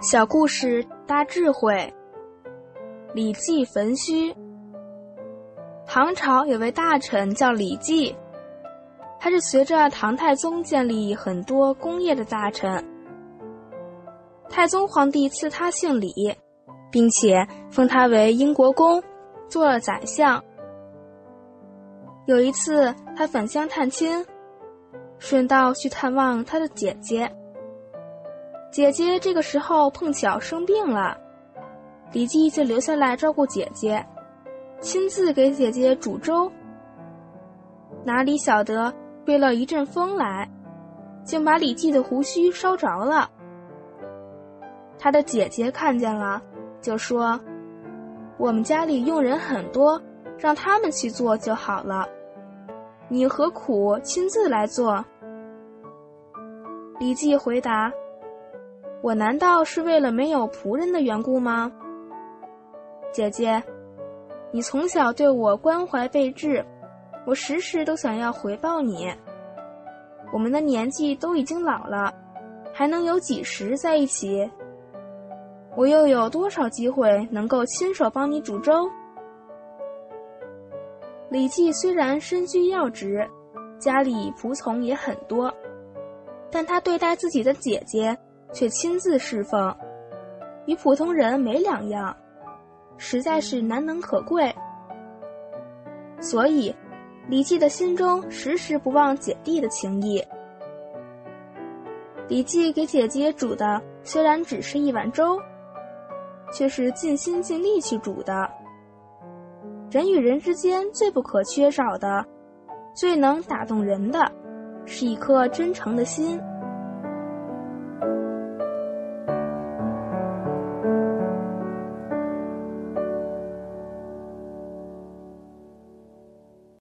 小故事大智慧。李记焚虚。唐朝有位大臣叫李记，他是随着唐太宗建立很多功业的大臣。太宗皇帝赐他姓李，并且封他为英国公，做了宰相。有一次，他返乡探亲，顺道去探望他的姐姐。姐姐这个时候碰巧生病了，李记就留下来照顾姐姐，亲自给姐姐煮粥。哪里晓得吹了一阵风来，竟把李记的胡须烧着了。他的姐姐看见了，就说：“我们家里佣人很多，让他们去做就好了，你何苦亲自来做？”李记回答。我难道是为了没有仆人的缘故吗？姐姐，你从小对我关怀备至，我时时都想要回报你。我们的年纪都已经老了，还能有几时在一起？我又有多少机会能够亲手帮你煮粥？李记虽然身居要职，家里仆从也很多，但他对待自己的姐姐。却亲自侍奉，与普通人没两样，实在是难能可贵。所以，李记的心中时时不忘姐弟的情谊。李记给姐姐煮的虽然只是一碗粥，却是尽心尽力去煮的。人与人之间最不可缺少的，最能打动人的，是一颗真诚的心。